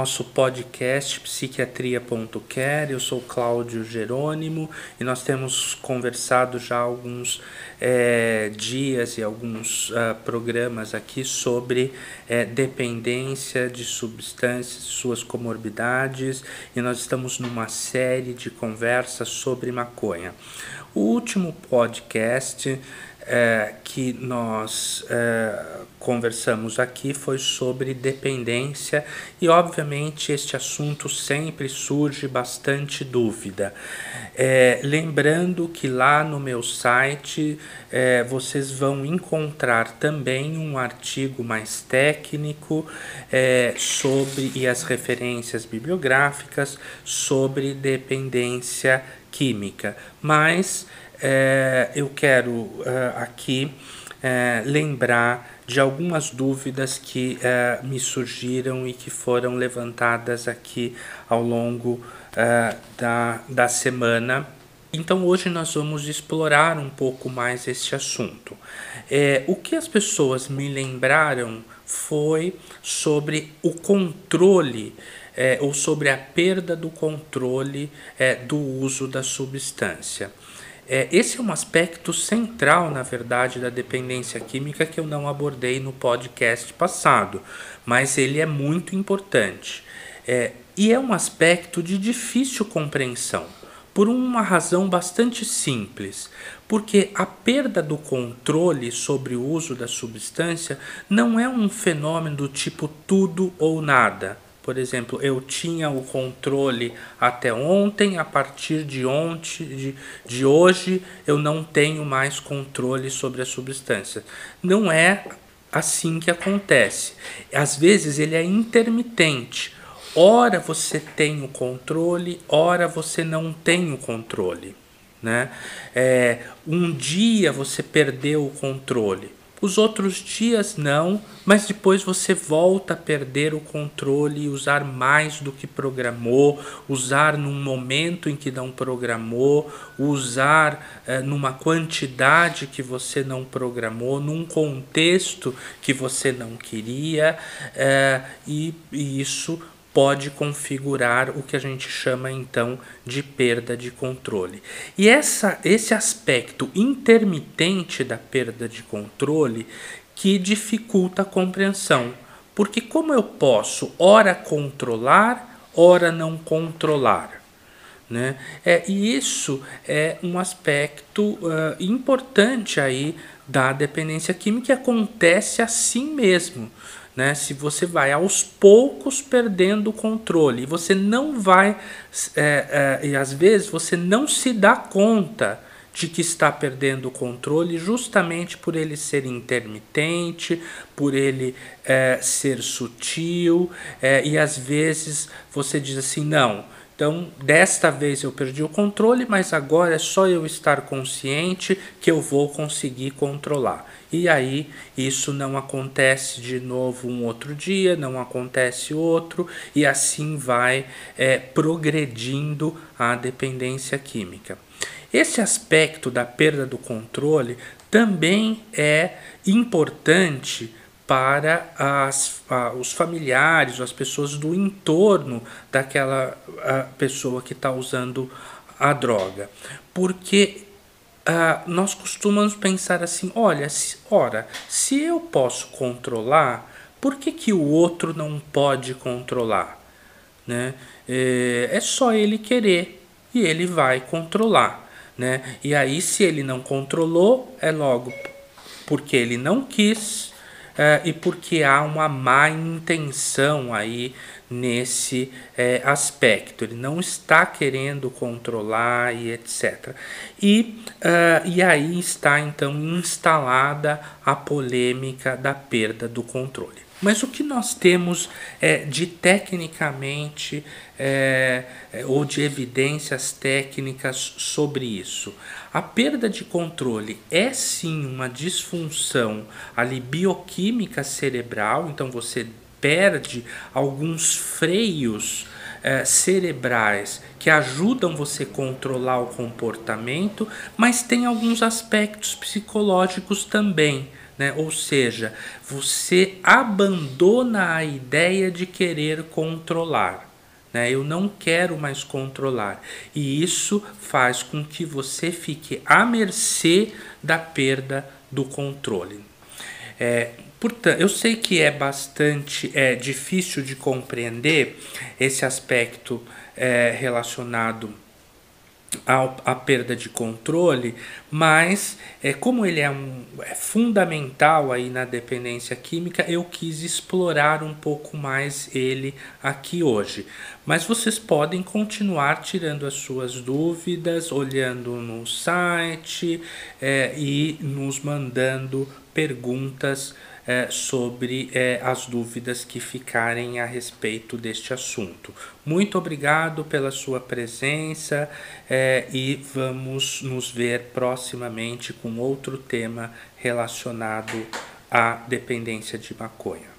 nosso podcast psiquiatria.care. Eu sou Cláudio Jerônimo e nós temos conversado já alguns é, dias e alguns uh, programas aqui sobre é, dependência de substâncias, suas comorbidades, e nós estamos numa série de conversas sobre maconha. O último podcast é, que nós é, conversamos aqui foi sobre dependência e, obviamente, este assunto sempre surge bastante dúvida. É, lembrando que lá no meu site é, vocês vão encontrar também um artigo mais técnico é, sobre e as referências bibliográficas sobre dependência química, mas é, eu quero é, aqui é, lembrar de algumas dúvidas que é, me surgiram e que foram levantadas aqui ao longo da, da semana. Então hoje nós vamos explorar um pouco mais este assunto. É, o que as pessoas me lembraram foi sobre o controle é, ou sobre a perda do controle é, do uso da substância. É, esse é um aspecto central, na verdade, da dependência química que eu não abordei no podcast passado, mas ele é muito importante. É, e é um aspecto de difícil compreensão, por uma razão bastante simples, porque a perda do controle sobre o uso da substância não é um fenômeno do tipo tudo ou nada por exemplo, eu tinha o controle até ontem, a partir de ontem, de, de hoje, eu não tenho mais controle sobre a substância. Não é assim que acontece. Às vezes ele é intermitente. Ora você tem o controle, ora você não tem o controle. Né? É, um dia você perdeu o controle os outros dias não, mas depois você volta a perder o controle usar mais do que programou, usar num momento em que não programou, usar eh, numa quantidade que você não programou, num contexto que você não queria, eh, e, e isso pode configurar o que a gente chama então de perda de controle. E essa, esse aspecto intermitente da perda de controle que dificulta a compreensão. Porque como eu posso ora controlar, ora não controlar? Né? É, e isso é um aspecto uh, importante aí da dependência química que acontece assim mesmo né? Se você vai aos poucos perdendo o controle e você não vai, é, é, e às vezes você não se dá conta de que está perdendo o controle justamente por ele ser intermitente, por ele é, ser sutil, é, e às vezes você diz assim: não, então desta vez eu perdi o controle, mas agora é só eu estar consciente que eu vou conseguir controlar. E aí isso não acontece de novo um outro dia, não acontece outro, e assim vai é, progredindo a dependência química. Esse aspecto da perda do controle também é importante para as, os familiares, as pessoas do entorno daquela pessoa que está usando a droga, porque Uh, nós costumamos pensar assim: olha, se, ora, se eu posso controlar, por que, que o outro não pode controlar? Né? É, é só ele querer e ele vai controlar. Né? E aí, se ele não controlou, é logo porque ele não quis é, e porque há uma má intenção aí nesse é, aspecto. Ele não está querendo controlar e etc. E, uh, e aí está então instalada a polêmica da perda do controle. Mas o que nós temos é, de tecnicamente é, é, ou de evidências técnicas sobre isso? A perda de controle é sim uma disfunção ali bioquímica cerebral, então você perde alguns freios é, cerebrais que ajudam você a controlar o comportamento, mas tem alguns aspectos psicológicos também Né? Ou seja, você abandona a ideia de querer controlar. Né? Eu não quero mais controlar. E isso faz com que você fique à mercê da perda do controle. É, portanto, eu sei que é bastante é, difícil de compreender esse aspecto é, relacionado a, a perda de controle, mas é, como ele é, um, é fundamental aí na dependência química, eu quis explorar um pouco mais ele aqui hoje. Mas vocês podem continuar tirando as suas dúvidas, olhando no site é, e nos mandando perguntas é, sobre é, as dúvidas que ficarem a respeito deste assunto. Muito obrigado pela sua presença é, e vamos nos ver proximamente com outro tema relacionado à dependência de maconha.